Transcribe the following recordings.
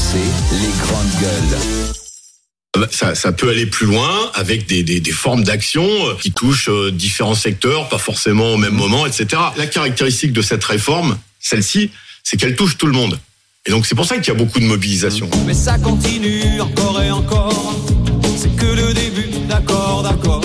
RMC, les grandes gueules. Bah, Ça, ça peut aller plus loin avec des, des, des formes d'action euh, qui touchent euh, différents secteurs, pas forcément au même moment, etc. La caractéristique de cette réforme, celle-ci, c'est qu'elle touche tout le monde. Et donc c'est pour ça qu'il y a beaucoup de mobilisation. Mais ça continue encore et encore. C'est que le début, d'accord, d'accord.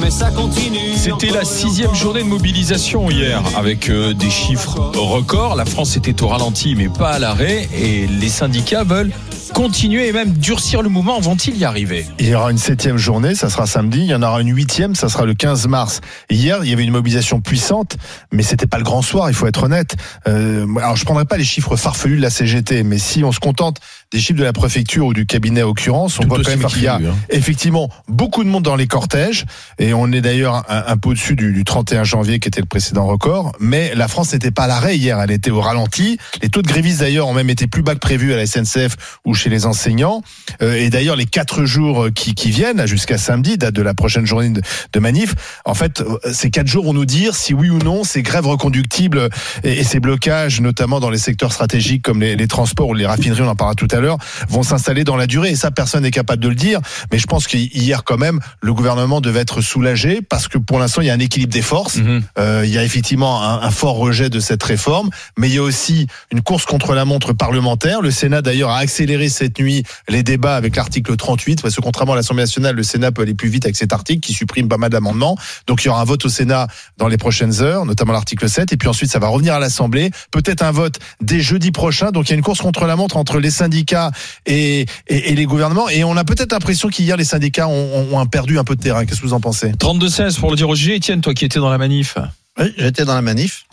Mais ça continue. C'était la sixième journée de mobilisation hier, avec euh, des chiffres records. La France était au ralenti, mais pas à l'arrêt. Et les syndicats veulent continuer et même durcir le mouvement. Vont-ils y arriver? Il y aura une septième journée, ça sera samedi. Il y en aura une huitième, ça sera le 15 mars. Hier, il y avait une mobilisation puissante, mais c'était pas le grand soir. Il faut être honnête. Euh, alors, je prendrai pas les chiffres farfelus de la CGT, mais si on se contente des chiffres de la préfecture ou du cabinet en l'occurrence, on Tout voit quand même qu'il y a hein. effectivement beaucoup de monde dans les cortèges, et on est d'ailleurs un, un peu au-dessus du, du 31 janvier qui était le précédent record. Mais la France n'était pas à l'arrêt hier, elle était au ralenti. Les taux de grévistes d'ailleurs ont même été plus bas que prévu à la SNCF ou chez les enseignants. Euh, et d'ailleurs, les quatre jours qui, qui viennent, jusqu'à samedi, date de la prochaine journée de, de manif, en fait, euh, ces quatre jours vont nous dire si oui ou non ces grèves reconductibles et, et ces blocages, notamment dans les secteurs stratégiques comme les, les transports ou les raffineries, on en parlera tout à l'heure, vont s'installer dans la durée. Et ça, personne n'est capable de le dire. Mais je pense qu'hier, quand même, le gouvernement devait être soulagé parce que pour l'instant, il y a un équilibre des forces. Euh, il y a effectivement un, un fort rejet de cette réforme, mais il y a aussi une course contre la montre parlementaire. Le Sénat d'ailleurs a accéléré cette nuit les débats avec l'article 38, parce que contrairement à l'Assemblée nationale, le Sénat peut aller plus vite avec cet article qui supprime pas mal d'amendements. Donc il y aura un vote au Sénat dans les prochaines heures, notamment l'article 7, et puis ensuite ça va revenir à l'Assemblée. Peut-être un vote dès jeudi prochain. Donc il y a une course contre la montre entre les syndicats et, et, et les gouvernements. Et on a peut-être l'impression qu'hier les syndicats ont, ont, ont perdu un peu de terrain. Qu'est-ce que vous en pensez 32-16 pour le dire au G. Etienne, toi qui étais dans la manif. Oui, j'étais dans la manif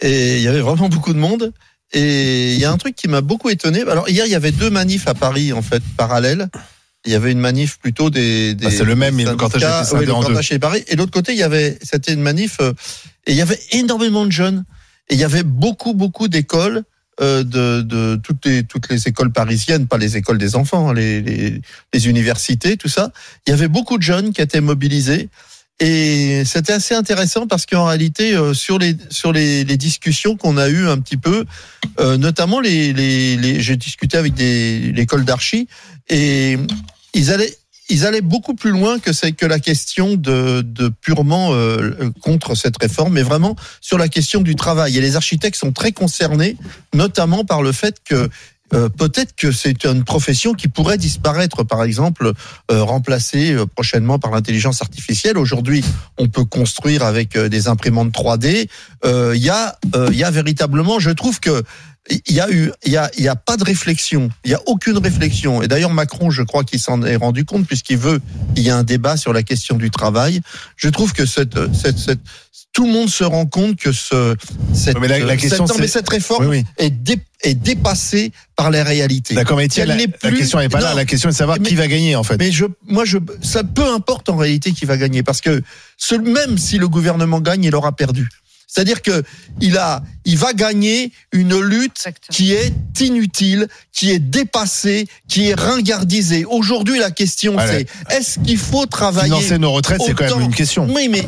et il y avait vraiment beaucoup de monde. Et il y a un truc qui m'a beaucoup étonné. Alors hier, il y avait deux manifs à Paris en fait parallèles. Il y avait une manif plutôt des. des Ah, c'est le même, mais le cortège scindé Oui, le en deux. chez Paris. Et l'autre côté, il y avait, c'était une manif euh, et il y avait énormément de jeunes. Et il y avait beaucoup, beaucoup d'écoles. Euh, de, de toutes les toutes les écoles parisiennes, pas les écoles des enfants, hein, les, les les universités, tout ça. Il y avait beaucoup de jeunes qui étaient mobilisés et c'était assez intéressant parce qu'en réalité, euh, sur les sur les, les discussions qu'on a eues un petit peu, euh, notamment les, les, les j'ai discuté avec des l'école d'archi et ils allaient ils allaient beaucoup plus loin que c'est que la question de, de purement euh, contre cette réforme, mais vraiment sur la question du travail. Et les architectes sont très concernés, notamment par le fait que euh, peut-être que c'est une profession qui pourrait disparaître, par exemple, euh, remplacée euh, prochainement par l'intelligence artificielle. Aujourd'hui, on peut construire avec euh, des imprimantes 3D. Euh, Il y a, il y a véritablement, je trouve que il y a eu, il y a, il y a pas de réflexion. Il y a aucune réflexion. Et d'ailleurs, Macron, je crois qu'il s'en est rendu compte puisqu'il veut qu'il y ait un débat sur la question du travail. Je trouve que cette, cette, cette, tout le monde se rend compte que ce, cette, Mais la- la question, cette, non, mais cette réforme Oui, oui. est, dé- est dépassée par les réalités. D'accord, mais la, question n'est pas là. La question est de savoir Mais- qui va gagner en fait. Mais je, moi, je, ça peu importe en réalité qui va gagner, parce que ce, même si le gouvernement gagne, il aura perdu. C'est-à-dire que il a, il va gagner une lutte Exactement. qui est inutile, qui est dépassée, qui est ringardisée. Aujourd'hui, la question Voilà. c'est est-ce qu'il faut travailler Financer nos retraites, c'est quand même une question. Oui, mais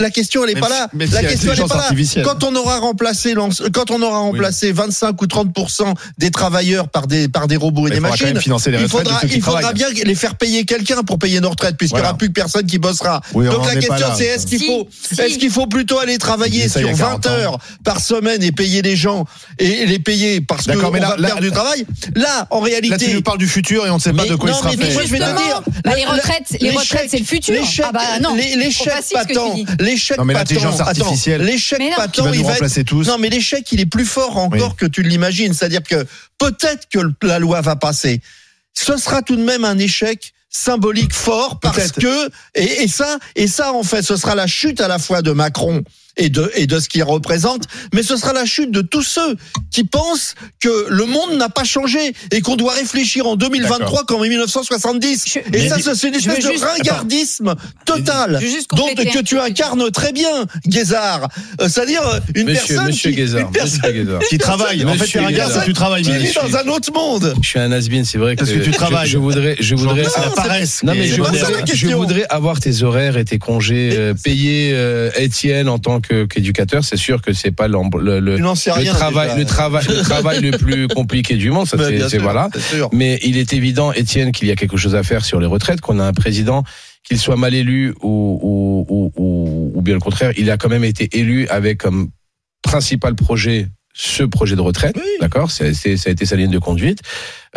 la question elle est Même pas si- là. La si question elle est pas là. Quand on aura remplacé quand on aura remplacé 25 ou 30% des travailleurs par des par des robots et Mais des il faudra quand machines, même financer les il faudra ceux qui il faudra bien les faire payer quelqu'un pour payer nos retraites puisqu'il n'y Voilà. aura plus que personne qui bossera. Oui, Donc la question c'est est-ce qu'il Si, faut si. est-ce qu'il faut plutôt aller travailler sur 40 20 ans. heures par semaine et payer les gens et les payer parce que on mais là- va là- perdre du travail? Là en Là, tu réalité nous parles du futur et on ne sait pas de quoi il sera mais fait. moi, je vais te Justement, dire, bah, les retraites, les retraites, c'est le futur. Ah bah non, les- L'échec patent. L'échec patent. artificielle l'échec patent, va il va être- remplacer tous. non, mais l'échec, il est plus fort encore Oui. que tu l'imagines. C'est-à-dire que peut-être que la loi va passer. Ce sera tout de même un échec symbolique fort parce que et, et ça et ça en fait ce sera la chute à la fois de Macron et de et de ce qu'il représente mais ce sera la chute de tous ceux qui pensent que le monde n'a pas changé et qu'on doit réfléchir en 2023 comme en 1970 Je- et ça c'est une espèce de juste- ringardisme total juste donc compléter que tu incarnes très bien Guézard Euh, c'est-à-dire euh, une Monsieur, personne monsieur qui, Guézard, une personne monsieur Guézard. Qui travaille. En fait, Monsieur t'es un gars, Guézard. tu travailles. qui vit dans un autre monde Je suis un has c'est vrai Parce que tu je- travailles. Je, voudrais, je voudrais. La Non, paresse. Mais je voudrais, je voudrais avoir tes horaires et tes congés euh, payés, euh, Étienne, en tant que qu'éducateur, c'est sûr que c'est pas le, le, travail, déjà. le travail, le travail le plus compliqué du monde. Ça, c'est voilà. Mais il est évident, Étienne, qu'il y a quelque chose à faire sur les retraites, qu'on a un président, qu'il soit mal élu ou, ou, ou, ou, ou bien le contraire, il a quand même été élu avec comme principal projet ce projet de retraite, d'accord Ça a été sa ligne de conduite.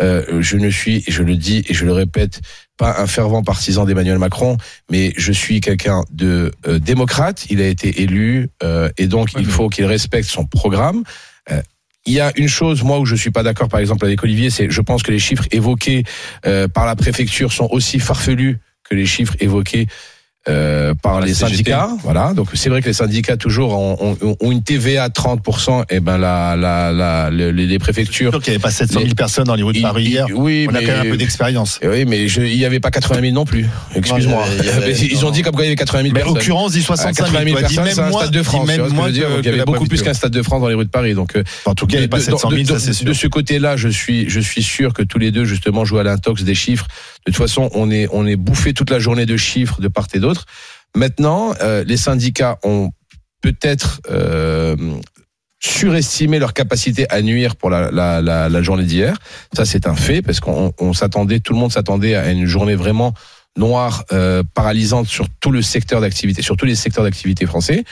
Euh, je ne suis, et je le dis et je le répète, pas un fervent partisan d'Emmanuel Macron, mais je suis quelqu'un de euh, démocrate. Il a été élu euh, et donc il faut qu'il respecte son programme. Euh, il y a une chose, moi, où je suis pas d'accord, par exemple, avec Olivier, c'est, je pense que les chiffres évoqués euh, par la préfecture sont aussi farfelus que les chiffres évoqués euh, par La les CGT. syndicats. Voilà. Donc c'est vrai que les syndicats toujours ont, ont- ont une TVA à 30%. Et ben la, la, la, les, les préfectures. sûr qu'il n'y avait pas 700 000 Les- personnes dans les rues de Paris hier. oui, On a quand même un peu d'expérience. Eh Oui, mais je, il y avait pas 80 000 non plus. Excuse-moi. Ils ont dit comme quoi il y avait 80 000 Mais personnes. occurrence, dit Ah, 65 000. 80 000 tu vois, dis personnes, même c'est un moins- stade de France. même tu vois ce que moins veux dire que- Donc, il y que avait beaucoup plus qu'un stade de France dans les rues de Paris. Donc, euh, En tout cas, il n'y avait pas de- 700 000, de- ça de- c'est sûr. De ce côté-là, je suis, je suis sûr que tous les deux, justement, jouent à l'intox des chiffres. De toute façon, on est, on est bouffé toute la journée de chiffres de part et d'autre. Maintenant, euh, les syndicats ont peut-être euh, surestimé leur capacité à nuire pour la, la, la, la journée d'hier. Ça, c'est un fait parce qu'on on s'attendait, tout le monde s'attendait à une journée vraiment noire, euh, paralysante sur tout le secteur d'activité, sur tous les secteurs d'activité français.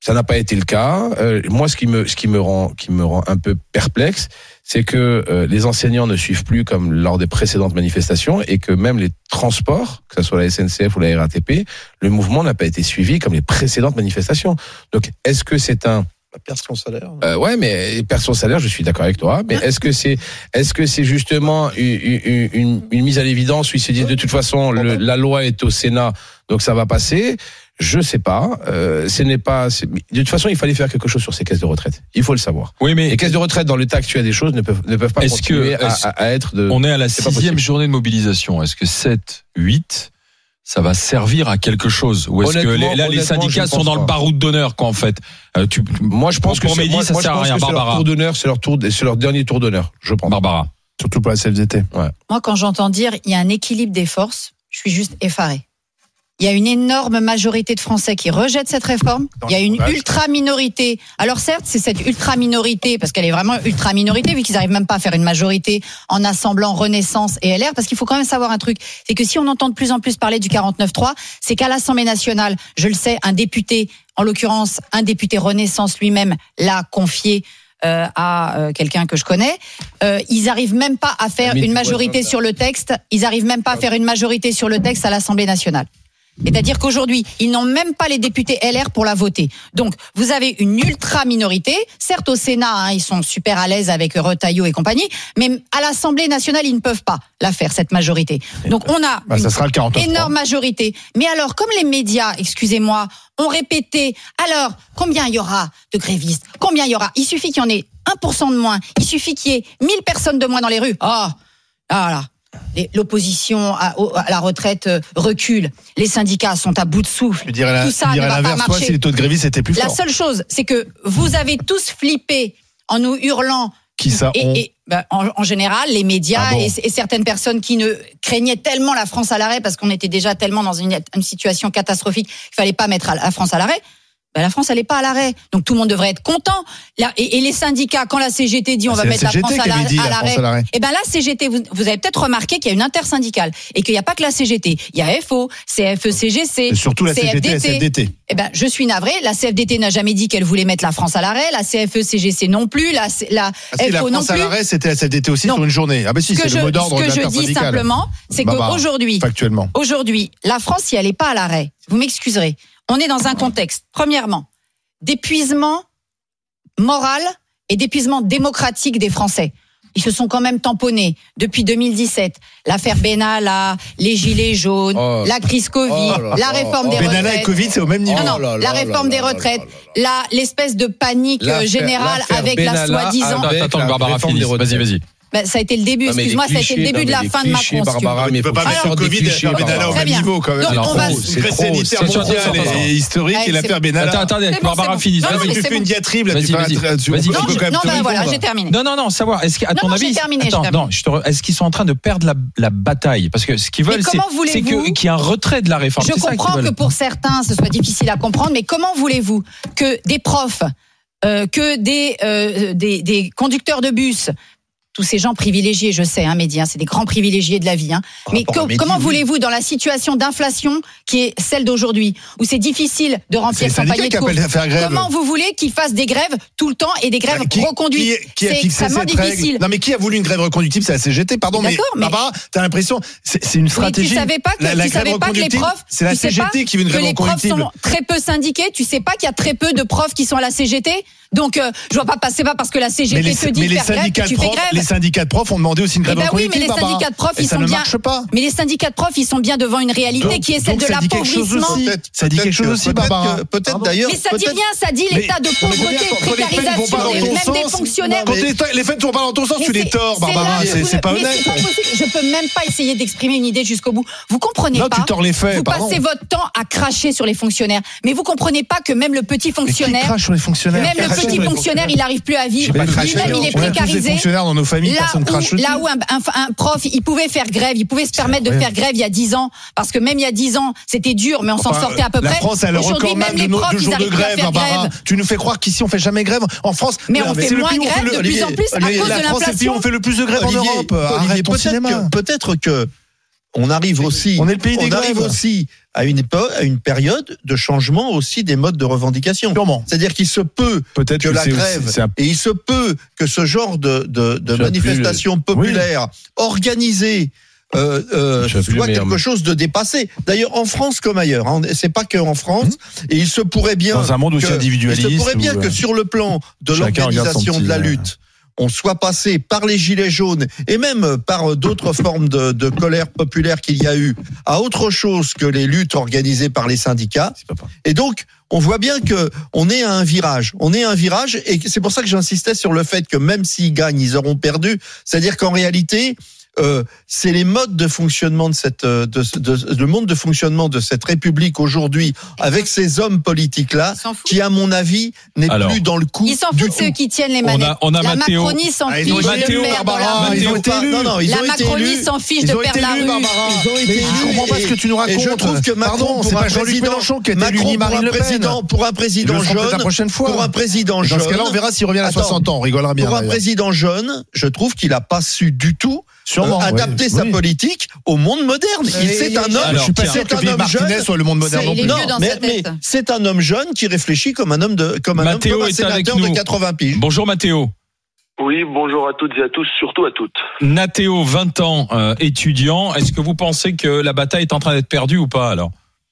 Ça n'a pas été le cas. Euh, moi, ce qui me, ce qui me rend, qui me rend un peu perplexe, c'est que euh, les enseignants ne suivent plus comme lors des précédentes manifestations et que même les transports, que ce soit la SNCF ou la RATP, le mouvement n'a pas été suivi comme les précédentes manifestations. Donc, est-ce que c'est un perte son salaire. euh, ouais, mais perd son salaire, je suis d'accord avec toi. Mais est-ce que c'est, est-ce que c'est justement une, une, une- une mise à l'évidence où ils se disent de toute façon le- la loi est au Sénat, donc ça va passer? Je sais pas. Euh, ce n'est pas. c'est- De toute façon, il fallait faire quelque chose sur ces caisses de retraite. Il faut le savoir. Oui, mais Les caisses de retraite dans l'état actuel des choses ne peuvent ne peuvent pas Est-ce que- continuer à, est-ce- à- à être de. on est à la pas sixième journée de mobilisation. Est-ce que 7, 8, ça va servir à quelque chose? Ou est-ce que les- là, les syndicats sont dans le pas. baroud d'honneur, quoi, en fait Euh, tu, Moi, je pense Pour que Mehdi, moi- ça moi, sert à rien, leur Barbara. tour d'honneur, c'est leur tour, c'est leur dernier tour d'honneur, je pense. Barbara. Surtout pour la CFDT. Moi, quand j'entends dire il y a un équilibre des forces, je suis juste effaré. Il y a une énorme majorité de Français qui rejettent cette réforme. Dans Il y a une ultra minorité. Alors certes, c'est cette ultra minorité parce qu'elle est vraiment ultra minorité vu qu'ils arrivent même pas à faire une majorité en assemblant Renaissance et LR. Parce qu'il faut quand même savoir un truc, c'est que si on entend de plus en plus parler du 49.3, c'est qu'à l'Assemblée nationale, je le sais, un député, en l'occurrence un député Renaissance lui-même, l'a confié. euh, à euh, quelqu'un que je connais, euh, ils arrivent même pas à faire une majorité sur le texte. Ils arrivent même pas à faire une majorité sur le texte à l'Assemblée nationale. C'est-à-dire qu'aujourd'hui, ils n'ont même pas les députés LR pour la voter. Donc, vous avez une ultra minorité. Certes, au Sénat, hein, ils sont super à l'aise avec Retailleau et compagnie, mais à l'Assemblée nationale, ils ne peuvent pas la faire cette majorité. Donc, on a Bah, une ça sera le 49. énorme majorité. Mais alors, comme les médias, excusez-moi, ont répété, alors, combien il y aura de grévistes? Combien il y aura? Il suffit qu'il y en ait 1% de moins. Il suffit qu'il y ait 1000 personnes de moins dans les rues. Ah, ah là. Et L'opposition à, la retraite euh, recule. Les syndicats sont à bout de souffle. Je dirais la- Tout ça je ne va pas toi, marcher. si les taux de grévistes étaient plus La seule chose, c'est que vous avez tous flippé en nous hurlant Qui ça et, on et, ben, en, en général, les médias Ah bon et, et certaines personnes qui ne craignaient tellement la France à l'arrêt parce qu'on était déjà tellement dans une, une situation catastrophique qu'il fallait pas mettre la France à l'arrêt. Ben, la France, elle est pas à l'arrêt. Donc tout le monde devrait être content. Et, et les syndicats, quand la CGT dit on va C'est la mettre la CGT France à l'arrêt, la France l'arrêt. eh ben là, CGT, vous, vous avez peut-être remarqué qu'il y a une intersyndicale et qu'il n'y a pas que la CGT. Il y a FO, CFE, CGC, Et surtout la CGT et la CFDT. eh ben, je suis navré. La CFDT n'a jamais dit qu'elle voulait mettre la France à l'arrêt. La CFE, CGC non plus. La, la Ah si, la FO non France à l'arrêt, c'était la CFDT aussi Non. sur une journée. Ah bah si, c'est le mot d'ordre ce que je dis simplement, c'est Bah, bah, qu'aujourd'hui, Factuellement. aujourd'hui, la France, si elle n'est pas à l'arrêt, vous m'excuserez, on est dans un contexte, premièrement, d'épuisement moral et d'épuisement démocratique des Français. Ils se sont quand même tamponnés depuis 2017. L'affaire Benalla, les gilets jaunes, Oh. la crise Covid, Oh là la réforme des Benalla et retraites. Covid, c'est au même niveau. Non, non, Oh là la réforme là des retraites, la l'espèce de panique générale avec la soi-disant. avec Attends, attends, la que Barbara retraites. Vas-y, vas-y. Bah, ça a été le début. Mais Excuse-moi, ça a été le début de la fin de Macron. Barbara, mais On peut pas mettre faire le des Covid et Benalla au Très même bien. niveau quand même. Donc, Alors, on va- trop, c'est Très trop. sanitaire C'est bon, mondial c'est bon, c'est bon. et historique, et c'est l'affaire. Benalla. Attends, attendez, bon, Barbara Ah, mais tu fais une diatribe là, tu Vas-y, Non, quand je- même non, te bah, voilà, j'ai terminé. Non, non, non, savoir. Est-ce qu'à ton avis, j'ai terminé, j'ai attends, terminé. non, je te re- est-ce qu'ils sont en train de perdre la, bataille? Parce que ce qu'ils veulent, c'est qu'il y ait un retrait de la réforme. Je comprends que pour certains, ce soit difficile à comprendre, mais comment voulez-vous que des profs, euh, que des, euh, des, des conducteurs de bus, tous ces gens privilégiés, je sais, hein, Mehdi, hein, c'est des grands privilégiés de la vie. Hein. Mais co- Mehdi, comment oui. voulez-vous, dans la situation d'inflation qui est celle d'aujourd'hui, où c'est difficile de remplir son panier de courses, comment vous voulez qu'ils fassent des grèves tout le temps et des grèves Bah, Qui- reconduites? qui- qui a C'est extrêmement difficile. Non mais qui a voulu une grève reconductible? C'est la CGT, pardon. Mais Mais, Barbara, t'as l'impression c'est c'est une Mais stratégie. tu savais pas que, la, la tu grève savais pas que les profs, c'est la CGT qui veut une grève les profs sont très peu syndiqués. Tu sais pas qu'il y a très peu de profs qui sont à la CGT. Donc, euh, je vois pas passer pas parce que la CGT te dit faire grève que tu fais grève. Les syndicats de profs ont demandé aussi une Eh grève ben oui, mais les Barbara. syndicats de profs, ils sont ne bien. pas. Mais les syndicats de profs, ils sont bien devant une réalité Donc- qui est celle de ça dit quelque chose l'appauvrissement. Ça dit quelque chose aussi, Barbara. Peut-être d'ailleurs. Mais ça dit rien, ça dit l'état de pauvreté, d'accord, quand les faits ne vont précarisation, même des fonctionnaires. Quand les, les faits ne vont pas dans ton sens, tu les tords, Barbara. C'est pas honnête. Je peux même pas essayer d'exprimer une idée jusqu'au bout. Vous comprenez Non, pas tu tords les faits, Vous pardon. passez votre temps à cracher sur les fonctionnaires, mais vous comprenez pas que même le petit fonctionnaire, crache sur les fonctionnaires même le petit fonctionnaire, il n'arrive plus à vivre. Lui-même, craché. il est précarisé. dans nos familles, Là personne crache où, dessus. là où un, un- un prof, il pouvait faire grève, il pouvait se permettre de faire grève il y a 10 ans, parce que même il y a 10 ans, c'était dur, mais on s'en Enfin, sortait à peu la près. France a le record même de, les no- profs, jours de grève, grève. Tu nous fais croire qu'ici on fait jamais grève. En France, Mais on fait moins grève de plus en plus à cause de La l'inflation. on fait le plus de grèves en Europe. Peut-être que on arrive aussi. On est le pays des on arrive aussi à une époque, à une période de changement aussi des modes de revendication. C'est-à-dire qu'il se peut Peut-être que la c'est aussi- grève un- et il se peut que ce genre de, de, manifestation populaire organisée euh, euh, soit quelque chose de dépassé. D'ailleurs, en France comme ailleurs, hein, c'est pas que en France. Et il se pourrait bien Dans un monde aussi que- individualiste. Il se pourrait bien que euh, sur le plan de l'organisation petit, de la euh, lutte, on soit passé par les gilets jaunes et même par d'autres formes de, de colère populaire qu'il y a eu à autre chose que les luttes organisées par les syndicats. Et donc, on voit bien que on est à un virage. On est à un virage et c'est pour ça que j'insistais sur le fait que même s'ils gagnent, ils auront perdu. C'est-à-dire qu'en réalité, euh, c'est les modes de fonctionnement de cette, euh, de, de- le monde de fonctionnement de cette République aujourd'hui, avec ces hommes politiques là, qui à mon avis n'est plus dans le coup Ils s'en foutent ceux qui tiennent les On a- manettes. on a la Mathéo. Macronie s'en Ah, fiche de été Mathéo, perdre Barbara, la- ils ont été Pas- élus. non, non, ils La ont Macronie s'en fiche de perdre la rue. Ils ont été je comprends pas ce que tu nous Et je racontes. trouve que Macron, c'est pas Jean-Luc Mélenchon qui a été élu Macron ni pour Marine un Le Pen. président, pour un président jeune, la prochaine fois. pour un président Dans jeune. ce cas-là, on verra s'il revient à Attends. 60 ans. On rigolera bien. Pour un président jeune, je trouve qu'il n'a pas su du tout Sûrement, euh, adapter oui. sa Oui. politique au monde moderne. Il c'est un homme, je suis pas c'est sûr que un homme jeune. soit le monde moderne C'est- non plus. mais, c'est un homme jeune qui réfléchit comme un homme de, comme un homme, comme un sénateur de nous. 80 piges. Bonjour Mathéo. Oui, bonjour à toutes et à tous, surtout à toutes. Nathéo, 20 ans, euh, étudiant. Est-ce que vous pensez que la bataille est en train d'être perdue ou pas alors?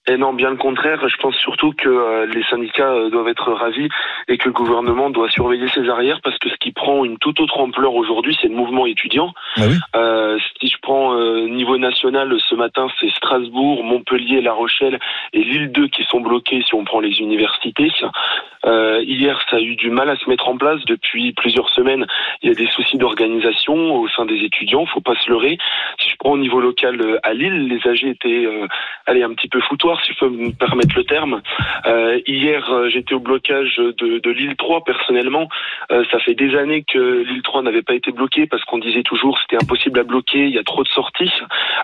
Et non, bien le contraire, je pense surtout que euh, les syndicats euh, doivent être ravis et que le gouvernement doit surveiller ses arrières parce que ce qui prend une toute autre ampleur aujourd'hui, c'est le mouvement étudiant. Oui. Euh, si je prends euh, niveau national, ce matin, c'est Strasbourg, Montpellier, La Rochelle et Lille 2 qui sont bloqués si on prend les universités. Euh, hier, ça a eu du mal à se mettre en place. Depuis plusieurs semaines, il y a des soucis d'organisation au sein des étudiants. Faut pas se leurrer. Si je prends au niveau local à Lille, les AG étaient, allez, un petit peu foutoirs, si je peux me permettre le terme. Euh, hier, euh, j'étais au blocage de, de l'île 3 personnellement. Euh, ça fait des années que l'île 3 n'avait pas été bloquée parce qu'on disait toujours c'était impossible à bloquer, il y a trop de sorties.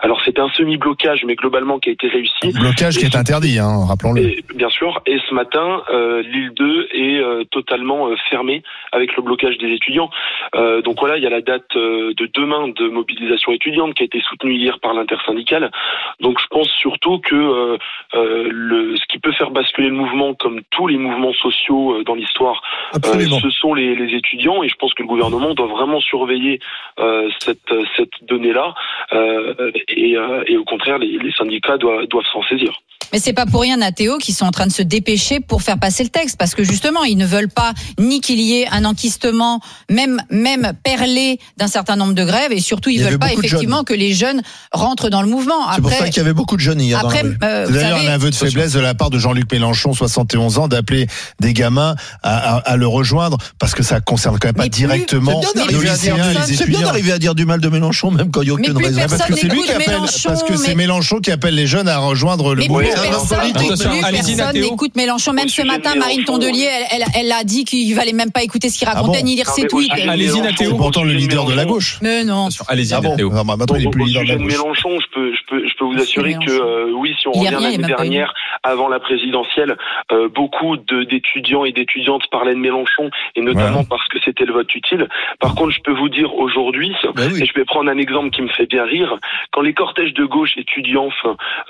Alors c'était un semi-blocage, mais globalement qui a été réussi. Blocage qui est interdit, hein, rappelons-le. Bien sûr. Et ce matin, l'île 2 est totalement fermée avec le blocage des étudiants. Donc voilà, il y a la date de demain de mobilisation étudiante qui a été soutenue hier par l'intersyndicale. Donc je pense surtout que euh, euh, le, ce qui peut faire basculer le mouvement, comme tous les mouvements sociaux euh, dans l'histoire, euh, ce sont les, les étudiants. Et je pense que le gouvernement doit vraiment surveiller euh, cette, cette donnée-là. Euh, et, euh, et au contraire, les, les syndicats doivent, doivent s'en saisir. Mais c'est pas pour rien, Nathéo, qui sont en train de se dépêcher pour faire passer le texte, parce que justement, ils ne veulent pas ni qu'il y ait un enquistement, même même perlé d'un certain nombre de grèves, et surtout, ils veulent pas effectivement que les jeunes rentrent dans le mouvement. C'est pour ça qu'il y avait beaucoup de jeunes hier. après, euh, d'ailleurs un aveu de faiblesse de la part de Jean-Luc Mélenchon, 71 ans, d'appeler des gamins à, à- à le rejoindre parce que ça concerne quand même pas Mais directement à lycéens les c'est bien étudiants. d'arriver à dire du mal de Mélenchon, même quand il n'y a aucune raison. Parce que c'est lui qui appelle, Mélenchon, parce que c'est Mélenchon qui appelle les jeunes à rejoindre le mouvement. Personne, n'écoute Mélenchon. Même ce matin, Marine Tondelier, elle, elle, elle a dit qu'il fallait même pas écouter ce qu'il racontait, Ah bon ni lire Non, ses tweets. Allez-y, Nathéo. C'est pourtant le leader de la gauche. Mais non. Allez-y, Ah bon Nathéo. Ah, Maintenant, il est Au- plus au leader de la gauche. Mélenchon, je peux, je peux, je peux, je peux vous assurer que euh, oui, si on revient l'année dernière, avant la présidentielle, euh, beaucoup d'étudiants et d'étudiantes parlaient de Mélenchon, et notamment parce que c'était le vote utile. Par contre, je peux vous dire aujourd'hui, Bah et je vais prendre un exemple qui me fait bien rire, quand les cortèges de gauche étudiants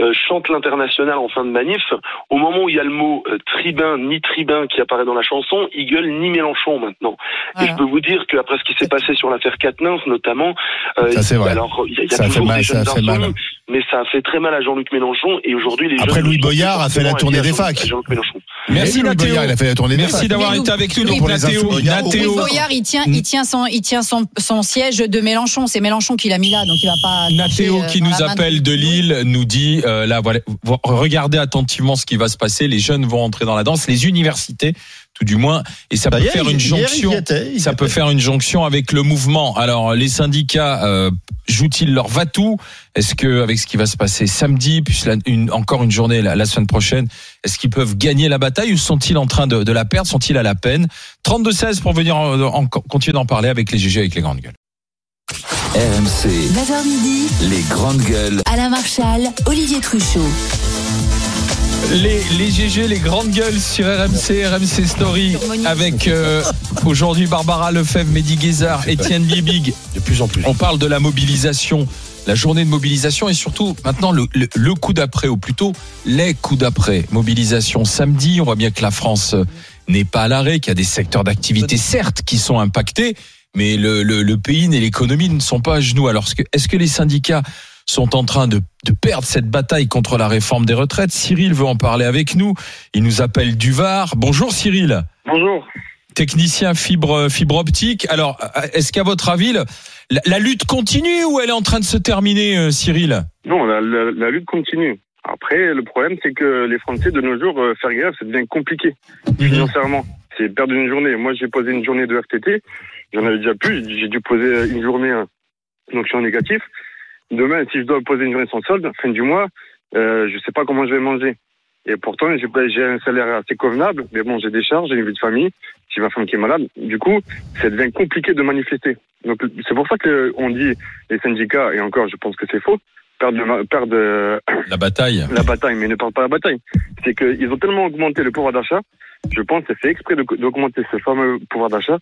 euh, chantent l'international en fin de manif, au moment où il y a le mot euh, tribun ni tribun qui apparaît dans la chanson, ils gueulent ni Mélenchon maintenant. Et je peux vous dire qu'après ce qui s'est passé sur l'affaire Quatennens notamment, euh, Ça, c'est vrai. alors il y a, il y a Ça a fait toujours mal, des jeunes mais ça a fait très mal à Jean-Luc Mélenchon et aujourd'hui les Après, jeunes Louis Boyard a fait la tournée des facs. Merci, Louis Nathéo. Boyard, il a fait la tournée des Merci facs. d'avoir Mais été avec nous, donc Nathéo. Louis. Boyard, il tient, il tient son, il tient son, son siège de Mélenchon. C'est Mélenchon qui l'a mis là, donc il va pas. Nathéo qui euh, dans nous appelle de Lille nous dit euh, là voilà regardez attentivement ce qui va se passer les jeunes vont entrer dans la danse les universités tout du moins et ça Bah, peut hier, faire une il jonction. était, il y ça peut faire une jonction avec le mouvement. Alors les syndicats euh, jouent-ils leur va-tout? Est-ce que avec ce qui va se passer samedi puis la- une, encore une journée la, la semaine prochaine est-ce qu'ils peuvent gagner la bataille ou sont-ils en train de, de la perdre? Sont-ils à la peine? 32 16 pour venir en- en- continuer d'en parler avec les GG avec les grandes gueules. RMC, 9h midi, les grandes gueules. Alain Marchal, Olivier Truchot. Les, les GG, les grandes gueules sur RMC, RMC Story, avec euh, aujourd'hui Barbara Lefebvre, Mehdi Guézard, Étienne Biebig. De plus en plus. On parle de la mobilisation, la journée de mobilisation et surtout maintenant le, le- le coup d'après, ou plutôt les coups d'après. Mobilisation samedi, on voit bien que la France euh, n'est pas à l'arrêt, qu'il y a des secteurs d'activité certes qui sont impactés, mais le, le- le pays et l'économie ne sont pas à genoux. Alors est-ce que les syndicats sont en train de, de perdre cette bataille contre la réforme des retraites Cyril veut en parler avec nous. Il nous appelle du Var. Bonjour Cyril Bonjour. technicien fibre fibre optique. Alors, est-ce qu'à votre avis, la, la lutte continue ou elle est en train de se terminer, euh, Cyril? Non, la, la- la lutte continue. Après, le problème, c'est que les Français, de nos jours, euh, faire grève, ça devient compliqué, financièrement. C'est perdre une journée. Moi, j'ai posé une journée de RTT. J'en avais déjà plus. J'ai dû poser une journée, euh, donc je suis en négatif. Demain, si je dois poser une journée sans solde, fin du mois, euh, je sais pas comment je vais manger. Et pourtant, j'ai un salaire assez convenable, mais bon, j'ai des charges, j'ai une vie de famille, j'ai ma femme qui est malade. Du coup, ça devient compliqué de manifester. Donc, c'est pour ça que on dit les syndicats, et encore, je pense que c'est faux, perdent, perdent euh, La bataille. la bataille, mais ne perdent pas la bataille. C'est qu'ils ont tellement augmenté le pouvoir d'achat, je pense que c'est fait exprès d'augmenter ce fameux pouvoir d'achat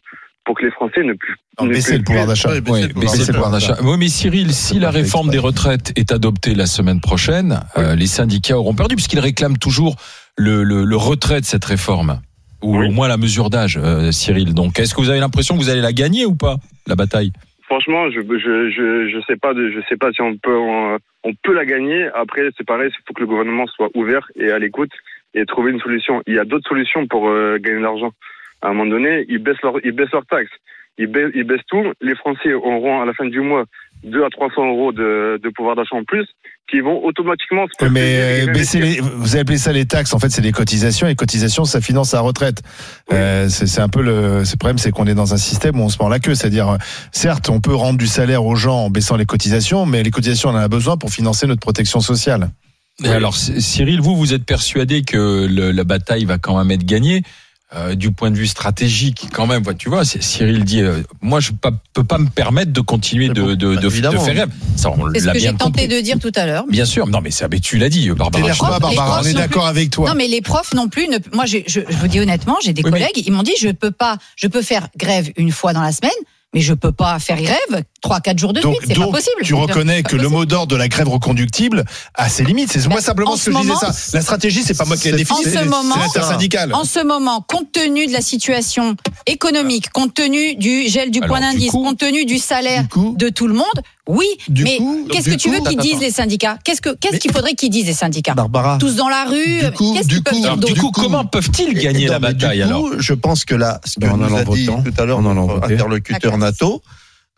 pour que les Français ne puissent Non, ne baisser le pouvoir plus- d'achat. Ouais, baisser Oui, c'est le pouvoir d'achat. Oui, mais Cyril, si la réforme des retraites est adoptée la semaine prochaine, euh, les syndicats auront perdu puisqu'ils réclament toujours le, le, le retrait de cette réforme. Ou Oui. au moins la mesure d'âge, euh, Cyril. Donc, est-ce que vous avez l'impression que vous allez la gagner ou pas, la bataille? Franchement, je, je, je, je sais pas, de- je sais pas si on peut, on, on peut la gagner. Après, c'est pareil, il faut que le gouvernement soit ouvert et à l'écoute et trouver une solution. Il y a d'autres solutions pour euh, gagner de l'argent. À un moment donné, ils baissent leurs, ils baissent leurs taxes, ils baissent, ils baissent tout. Les Français auront à la fin du mois 2 à 300 euros de, de pouvoir d'achat en plus, qui vont automatiquement se Mais euh, baisser investir. les, vous appelez ça les taxes, en fait c'est des cotisations, et les cotisations ça finance la retraite. Euh, c'est c'est un peu le, c'est le problème, c'est qu'on est dans un système où on se mord la queue, c'est-à-dire euh, certes on peut rendre du salaire aux gens en baissant les cotisations, mais les cotisations on en a besoin pour financer notre protection sociale. Et alors, Cyril, vous, vous êtes persuadé que le- la bataille va quand même être gagnée euh, du point de vue stratégique, quand même. Tu vois, c'est- Cyril dit, euh, moi, je ne peux pas me permettre de continuer de, de, de, de Évidemment. faire rêve. Ça, on C'est ce que bien j'ai tenté de dire tout à l'heure. Bien sûr, non, mais ça, mais tu l'as dit, Barbara. T'énerve profs, pas, Barbara, on est non d'accord avec toi. Non, mais les profs non plus. Ne, moi, je, je, je vous dis honnêtement, j'ai des Oui, mais- collègues, ils m'ont dit, je peux pas, je peux faire grève une fois dans la semaine, mais je peux pas faire grève trois, quatre jours de Donc, suite. C'est pas possible. tu reconnais que le mot d'ordre de la grève reconductible a ses limites. C'est moi Ben, simplement en ce que je disais ça. La stratégie, c'est pas moi qui la ce c'est moment- c'est l'intersyndical. En ce moment, compte tenu de la situation économique, compte tenu du gel du Alors, point d'indice, compte tenu du salaire Du coup, de tout le monde, Oui, Du mais qu'est-ce que tu coup- veux qu'ils disent les syndicats? Qu'est-ce que qu'est-ce qu'il faudrait qu'ils disent les syndicats? Barbara. Tous dans la rue Du coup- Qu'est-ce du qu'ils peuvent coup- Alors, du coup, comment peuvent-ils gagner Non, la mais du bataille coup, alors? Je pense que là, ce que Ben, en nous a dit votant. tout à l'heure notre interlocuteur. NATO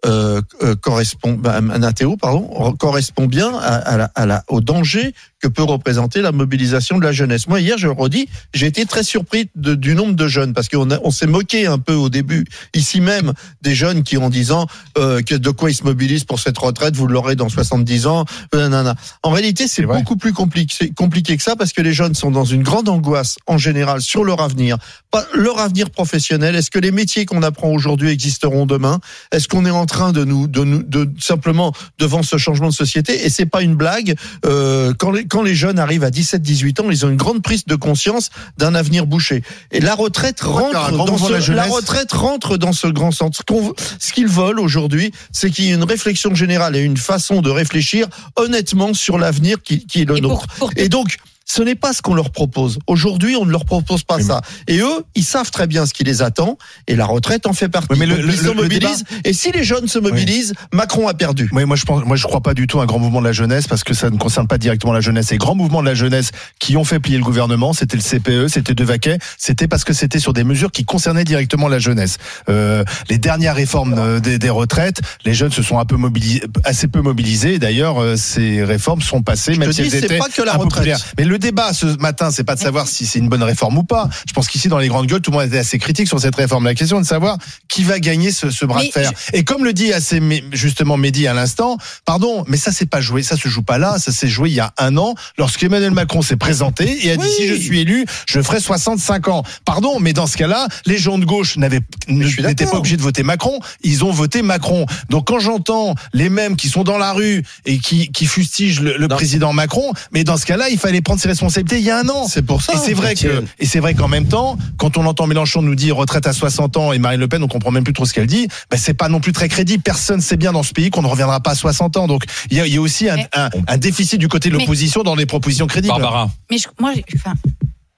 euh, euh, correspond, ben, Nathéo, pardon, correspond bien à, à la, à la, au danger que peut représenter la mobilisation de la jeunesse. Moi, hier, je le redis, j'ai été très surpris de- du nombre de jeunes parce qu'on a- on s'est moqué un peu au début, ici même, des jeunes qui, en disant euh, que de quoi ils se mobilisent pour cette retraite, vous l'aurez dans 70 ans. euh, nanana. En réalité, c'est beaucoup plus compliqué, compliqué que ça parce que les jeunes sont dans une grande angoisse en général sur leur avenir, pas leur avenir professionnel. Est-ce que les métiers qu'on apprend aujourd'hui existeront demain? Est-ce qu'on est en train de nous, de nous, de simplement devant ce changement de société Et c'est pas une blague. Euh, quand les quand les jeunes arrivent à 17-18 ans, ils ont une grande prise de conscience d'un avenir bouché. Et la retraite rentre dans la ce, la retraite rentre dans ce grand centre. Ce qu'on- Ce qu'ils veulent aujourd'hui, c'est qu'il y ait une réflexion générale et une façon de réfléchir honnêtement sur l'avenir qui, qui est le Et nôtre. pour, pour- Et donc, ce n'est pas ce qu'on leur propose. Aujourd'hui, on ne leur propose pas Oui, ça. Et eux, ils savent très bien ce qui les attend. Et la retraite en fait partie. Oui, mais le- Donc, le- ils se mobilisent. Et si les jeunes se mobilisent, Macron a perdu. Oui, moi je pense, moi je crois pas du tout à un grand mouvement de la jeunesse parce que ça ne concerne pas directement la jeunesse. Les grands mouvements de la jeunesse qui ont fait plier le gouvernement, c'était le CPE, c'était De Vaquet, c'était parce que c'était sur des mesures qui concernaient directement la jeunesse. Euh, les dernières réformes euh, des, des retraites, les jeunes se sont un peu mobilisés, assez peu mobilisés. D'ailleurs, euh, ces réformes sont passées, Je même te si dis, elles c'est étaient pas que la retraite. Mais le débat ce matin, c'est pas de savoir si c'est une bonne réforme ou pas. Je pense qu'ici, dans les grandes gueules, tout le monde était assez critique sur cette réforme. La question est de savoir qui va gagner ce, ce bras Mais de fer. Et comme le dit assez justement Mehdi à l'instant, pardon, mais ça c'est pas joué, ça se joue pas là, ça s'est joué il y a un an, lorsqu'Emmanuel Macron s'est présenté et a dit Oui. si je suis élu, je ferai 65 ans. Pardon, mais dans ce cas-là, les gens de gauche n'avaient n'étaient pas obligés de voter Macron, ils ont voté Macron. Donc quand j'entends les mêmes qui sont dans la rue et qui, qui fustigent le, le président Macron, mais dans ce cas-là, il fallait prendre ses responsabilités il y a un an. C'est pour ça. Et c'est vrai que, et c'est vrai qu'en même temps, quand on entend Mélenchon nous dire retraite à 60 ans et Marine Le Pen, on comprend même plus trop ce qu'elle dit, ben c'est pas non plus très crédible. Personne sait bien dans ce pays qu'on ne reviendra pas à 60 ans. Donc, il y a, il y a aussi un, Mais- un, un déficit du côté de l'opposition dans les propositions crédibles. Barbara. Mais je- moi, enfin,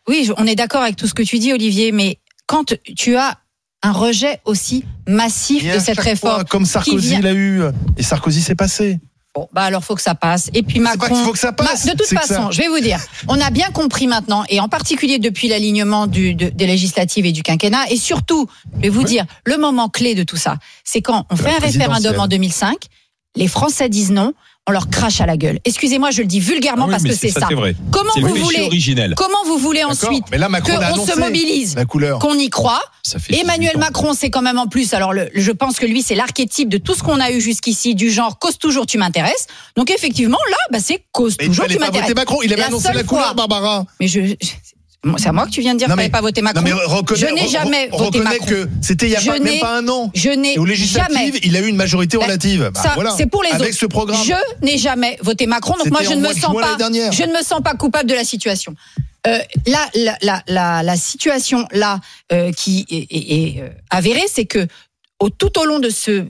oui, je- on est d'accord avec tout ce que tu dis, Olivier, mais quand tu as un rejet aussi massif Et de cette réforme, fois, comme Sarkozy vient- l'a eu, et Sarkozy s'est passé. Bon, bah alors faut que ça passe. Et puis Macron, pas faut que ça passe, de toute façon, ça- je vais vous dire, on a bien compris maintenant, et en particulier depuis l'alignement du, de- des législatives et du quinquennat, et surtout, je vais vous dire, le moment clé de tout ça, c'est quand on fait un référendum en 2005, les Français disent non, on leur crache à la gueule. Excusez-moi, je le dis vulgairement Ah oui, parce que c'est ça. C'est vrai. Comment vous voulez originel. Comment vous voulez ensuite Mais là, Macron l'a qu'on se mobilise, qu'on y croit Ça fait 18 Emmanuel. Macron, c'est quand même en plus. Alors, le- je pense que lui, c'est l'archétype de tout ce qu'on a eu jusqu'ici, du genre cause toujours, tu m'intéresses. Donc, effectivement, là, bah, c'est cause Mais toujours, tu m'intéresses. Macron. Il avait La annoncé la couleur, fois- Barbara. Mais je, je- c'est à moi que tu viens de dire mais- fallait pas voter Macron. Non, mais reconnais, Je n'ai jamais re- voté Macron. que c'était il y a pas, même pas un an. Je n'ai aux jamais. législatives, il a eu une majorité Ben, relative. Bah, voilà. c'est pour les Avec autres. ce programme. Je n'ai jamais voté Macron, donc moi je ne me sens pas, je ne me sens pas coupable de la situation. Euh, là, la, la, la, la situation là euh, qui est, est- est, euh, avérée, c'est que au, tout au long de ce,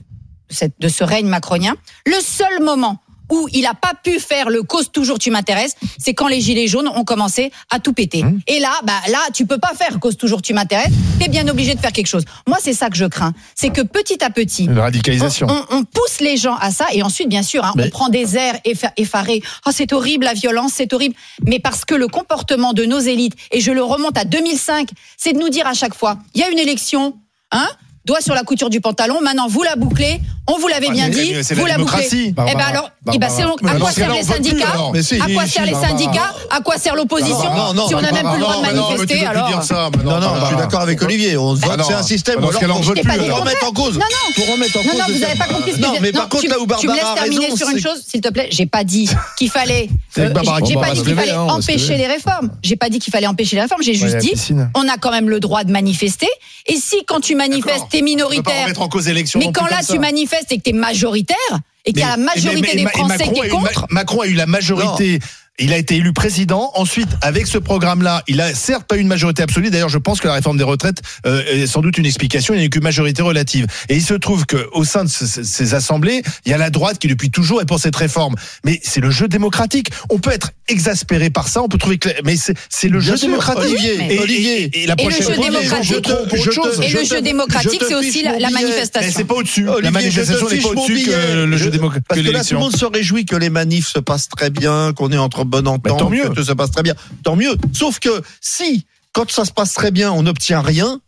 de ce règne macronien, le seul moment où il n'a pas pu faire le cause toujours tu m'intéresses, c'est quand les gilets jaunes ont commencé à tout péter. Mmh. Et là, bah là, tu peux pas faire cause toujours tu m'intéresses. T'es bien obligé de faire quelque chose. Moi, c'est ça que je crains, c'est que petit à petit, Une radicalisation. on, on- on pousse les gens à ça et ensuite, bien sûr, hein, Mais- on prend des airs effa- effarés. Oh, c'est horrible la violence, c'est horrible. Mais parce que le comportement de nos élites, et je le remonte à 2005, c'est de nous dire à chaque fois, il y a une élection, hein doigt sur la couture du pantalon. Maintenant, vous la bouclez. On vous l'avait Ah, bien mais- dit. mais c'est vous la la bouclez. Eh ben Barbara. alors, eh ben Barbara. c'est donc Mais à quoi servent les syndicats. Mais À quoi si, servent les Barbara. syndicats À quoi sert l'opposition Non, non, Si on n'a même plus le droit de Non, mais manifester, alors. dire ça, mais Non, non, Barbara. je suis d'accord avec Olivier. Ah non. c'est un système. Pour- remettre en cause. Non, non. Pour remettre en Non, cause. non, le vous n'avez pas compris ce que Non, je mais non, par contre, tu, là où tu me laisses Barbara terminer sur une chose, s'il te plaît. J'ai pas dit qu'il fallait. C'est avec euh, Barbara j'ai pas dit qu'il fallait empêcher les réformes. J'ai pas dit qu'il fallait empêcher les réformes. J'ai juste dit, on a quand même le droit de manifester. Et si quand tu manifestes. T'es pas minoritaire, en cause mais quand là tu manifestes et que t'es majoritaire et qu'il y a la majorité mais- mais- des Français qui est ma- contre. Macron a eu la majorité Il a été élu président. Ensuite, avec ce programme-là, il a certes pas eu une majorité absolue. D'ailleurs, je pense que la réforme des retraites euh, est sans doute une explication. Il n'y a eu qu'une majorité relative. Et il se trouve que au sein de ce- ce- ces assemblées, il y a la droite qui depuis toujours est pour cette réforme. Mais c'est le jeu démocratique. On peut être exaspéré par ça. On peut trouver que, mais c'est c'est le Bien jeu sûr, démocratique. Olivier, et, Olivier. et- et la Et le prochaine jeu fois, démocratique. Je te-. Et je le jeu démocratique, c'est aussi la, la manifestation. c'est pas au-dessus. La manifestation n'est pas au-dessus que le Je- jeu démocratique. Parce que là, tout le monde se réjouit que les manifs se passent très bien, qu'on est entre bonne entente, tant mieux. que tout se passe très bien. Tant mieux. Sauf que si, quand ça se passe très bien, on n'obtient rien,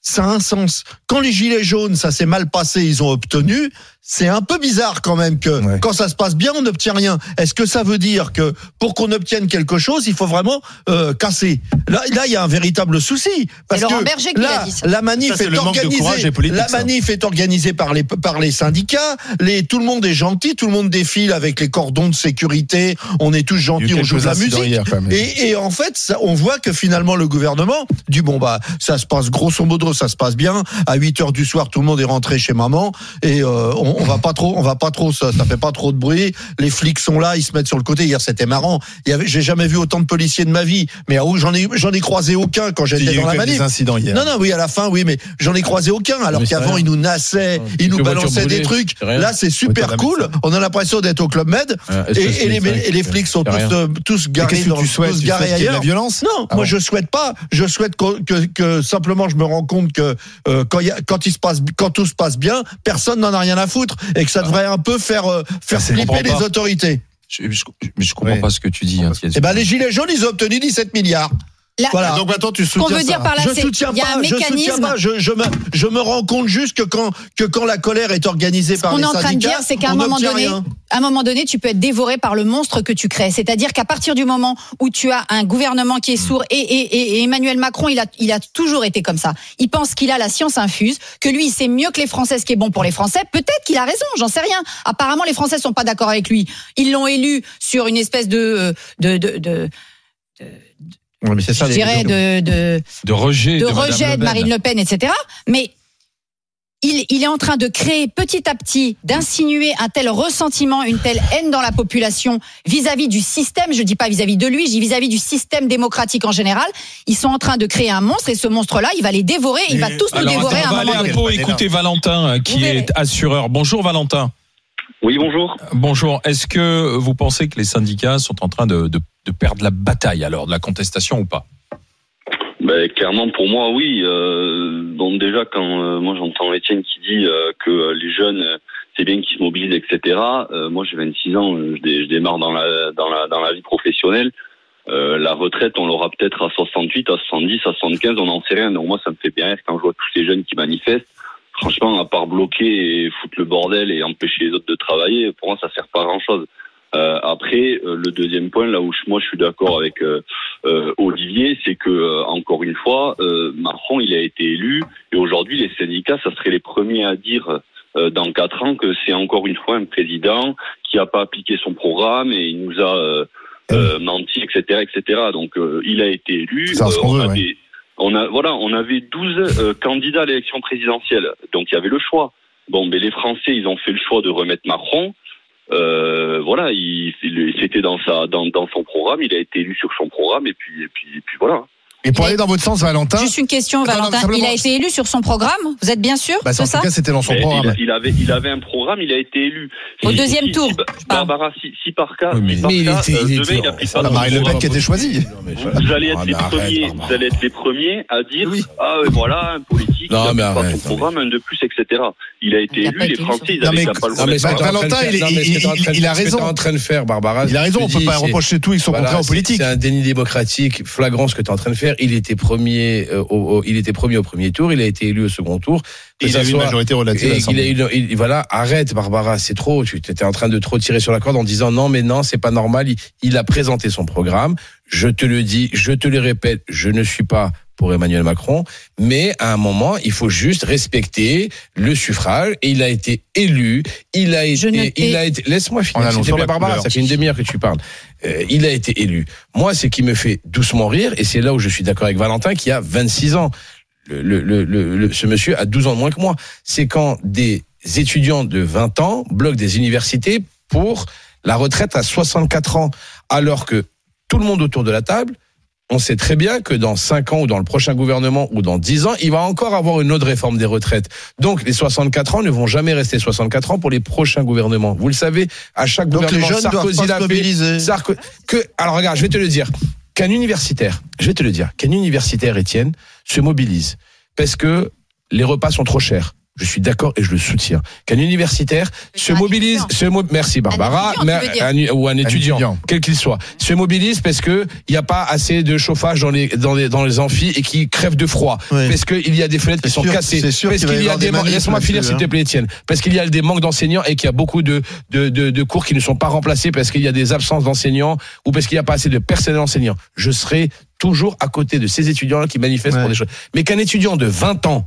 ça a un sens. Quand les gilets jaunes, ça s'est mal passé, ils ont obtenu, c'est un peu bizarre quand même que Ouais. quand ça se passe bien, on n'obtient rien. Est-ce que ça veut dire que pour qu'on obtienne quelque chose, il faut vraiment euh, casser? Là, là, il y a un véritable souci parce que Berger qui là, l'a dit, ça. la manif Ça, est le manque de organisée. la ça. manif est organisée par les par les syndicats. Les tout le monde est gentil, tout le monde défile avec les cordons de sécurité. On est tous gentils, on joue de la musique. hier. Et, et en fait, ça, on voit que finalement le gouvernement dit bon bah ça se passe grosso modo, ça se passe bien. À 8 heures du soir, tout le monde est rentré chez maman et euh, on, on va pas trop, on va pas trop, ça, ça fait pas trop de bruit. Les flics sont là, ils se mettent sur le côté. Hier, c'était marrant. Il y avait, j'ai jamais vu autant de policiers de ma vie, mais ah j'en ai, j'en ai croisé aucun quand j'étais dans la manif. des incidents hier. Non, non, oui, à la fin, oui, mais j'en ai croisé aucun. Alors qu'avant, ils nous nassaient, ils nous balançaient des trucs. Là, c'est super cool. On a l'impression d'être au Club Med. Ouais, Et, les, et les flics sont tous, euh, tous garés dans tu souhaites tous Tu garés y de la ailleurs. violence Non, Ah moi bon je souhaite pas. Je souhaite que, que, que simplement je me rends compte que euh, quand, il y a, quand il se passe, quand tout se passe bien, personne n'en a rien à foutre et que ça devrait un peu faire euh, faire c'est- flipper les autorités. Je, je, comprends Ouais. pas ce que tu dis. hein. Et ben les gilets jaunes, ils ont obtenu 17 milliards. Là, Voilà. Donc maintenant, tu Ce qu'on soutiens veut dire ça. par là, je c'est soutiens il y a pas, un je soutiens mécanisme. pas. Je, je, me, je me rends compte juste que quand, que quand la colère est organisée Ce par qu'on les est en train de syndicats, dire, c'est qu'à un on moment donné, rien. à un moment donné, tu peux être dévoré par le monstre que tu crées. C'est-à-dire qu'à partir du moment où tu as un gouvernement qui est sourd et, et, et- et Emmanuel Macron, il a, il a toujours été comme ça. Il pense qu'il a la science infuse, que lui, il sait mieux que les Français ce qui est bon pour les Français. Peut-être qu'il a raison, j'en sais rien. Apparemment, les Français sont pas d'accord avec lui. Ils l'ont élu sur une espèce de, de, de, de, mais c'est ça, je dirais de, de, de rejet de de, Madame rejet Le de Pen. Marine Le Pen, etc. Mais il, il est en train de créer petit à petit, d'insinuer un tel ressentiment, une telle haine dans la population vis-à-vis du système. Je dis pas vis-à-vis de lui, je dis vis-à-vis du système démocratique en général. Ils sont en train de créer un monstre et ce monstre-là, il va les dévorer. Il va tous nous dévorer attends, à on un va moment aller donné. un peu écouter Valentin, euh, qui Vous verrez. est assureur. Bonjour Valentin. Oui, bonjour. Bonjour. Est-ce que vous pensez que les syndicats sont en train de, de, de perdre la bataille alors de la contestation ou pas? Ben, clairement, pour moi, oui. Euh, donc déjà, quand euh, moi j'entends Étienne qui dit euh, que euh, les jeunes, euh, c'est bien qu'ils se mobilisent, etc. euh, moi, j'ai 26 ans, euh, je, dé- je démarre dans la dans la dans la vie professionnelle. Euh, la retraite, on l'aura peut-être à 68, à 70, à 75, on n'en sait rien. Donc moi, ça me fait bien rire quand je vois tous ces jeunes qui manifestent. Franchement, à part bloquer et foutre le bordel et empêcher les autres de travailler, pour moi, ça sert pas à grand-chose. Euh, après, euh, le deuxième point, là où je- moi je suis d'accord avec euh, euh, Olivier, c'est que euh, encore une fois, euh, Macron, il a été élu et aujourd'hui, les syndicats, ça serait les premiers à dire euh, dans quatre ans que c'est encore une fois un président qui n'a pas appliqué son programme et il nous a euh, euh, menti, etc., etc. Donc, euh, il a été élu. C'est ce on veut, on a voilà, on avait 12 euh, candidats à l'élection présidentielle, donc il y avait le choix. Bon, mais les Français, ils ont fait le choix de remettre Macron. Euh, voilà, il, il- c'était dans sa dans, dans son programme, il a été élu sur son programme et puis et puis et puis voilà. Et pour aller dans votre sens, Valentin, Juste une question, Attends, Valentin. Il a été élu sur son programme Vous êtes bien sûr bah, en ça tout cas, c'était dans son Mais programme. il, il avait il avait un programme, il a été élu. Au Si- deuxième si- tour, si-. Barbara, si, si par cas, Oui, mais- si par Mais il cas, était, euh, il demain, était. il a pris ça, pas la son Marine Le Pen qui a été choisie. Vous, vous allez être Ah, les arrête, premiers, vous allez être les premiers à dire Oui. ah ouais, voilà un politique Non, mais pas arrête, son programme un de plus etc. Il a été Il a élu, les Français ils avaient pas le de Valentin, faire- il a raison. en train de faire, Barbara. Il a raison, on je peut pas reprocher tout avec son Voilà, contrat aux c'est- politiques. C'est un déni démocratique flagrant ce que tu es en train de faire. Il était premier, euh, il était premier au premier tour, il a été élu au second tour. Que Il a eu une majorité relative. à et il a l'Assemblée. eu, une- il- voilà, arrête Barbara, c'est trop. Tu étais en train de trop tirer sur la corde en disant non, mais non, c'est pas normal. Il, il a présenté son programme. Je te le dis, je te le répète, je ne suis pas pour Emmanuel Macron, mais à un moment, il faut juste respecter le suffrage. Et il a été élu. Il a été, il a été. Laisse-moi finir. la Barbara, ça fait une demi-heure que tu parles. Euh, il a été élu. Moi, c'est qui me fait doucement rire, et c'est là où je suis d'accord avec Valentin, qui a 26 ans. Le, le, le, ce monsieur a 12 ans de moins que moi. C'est quand des étudiants de 20 ans bloquent des universités pour la retraite à 64 ans, alors que tout le monde autour de la table, on sait très bien que dans 5 ans ou dans le prochain gouvernement ou dans 10 ans, il va encore avoir une autre réforme des retraites. Donc les 64 ans ne vont jamais rester 64 ans pour les prochains gouvernements. Vous le savez, à chaque Donc les gouvernement, jeunes doivent Sarkozy l'a fait. Sarko- que, alors regarde, je vais te le dire, qu'un universitaire, je vais te le dire, qu'un universitaire, Étienne, se mobilise parce que les repas sont trop chers. Je suis d'accord et je le soutiens. Qu'un universitaire se un mobilise, étudiant. se mo- merci Barbara, mais un- ou un étudiant, étudiant. quel qu'il soit, se mobilise parce que il n'y a pas assez de chauffage dans les dans les dans les amphis et qui crèvent de froid, Oui. parce qu'il y a des fenêtres qui sont cassées, c'est sûr parce qu'il y qu'il y a des des laisse-moi finir là-dessus, s'il te hein. plaît Étienne, parce qu'il y a des manques d'enseignants et qu'il y a beaucoup de de, de de cours qui ne sont pas remplacés parce qu'il y a des absences d'enseignants ou parce qu'il n'y a pas assez de personnel enseignant. Je serai toujours à côté de ces étudiants-là qui manifestent Ouais. pour des choses. Mais qu'un étudiant de 20 ans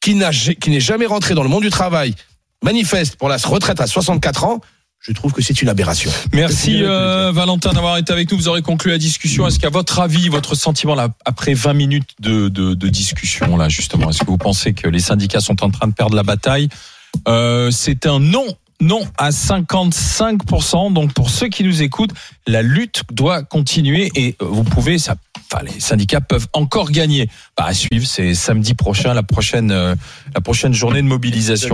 qui n'a qui n'est jamais rentré dans le monde du travail manifeste pour la retraite à 64 ans, je trouve que c'est une aberration. Merci euh, Valentin d'avoir été avec nous. Vous aurez conclu la discussion. Est-ce qu'à votre avis, votre sentiment là, après 20 minutes de, de, de discussion là justement, est-ce que vous pensez que les syndicats sont en train de perdre la bataille? Euh, C'est un non. Non à 55%. Donc pour ceux qui nous écoutent, la lutte doit continuer et euh, vous pouvez, ça, enfin les syndicats peuvent encore gagner. Bah, à suivre, c'est samedi prochain la prochaine, euh, la prochaine journée de mobilisation.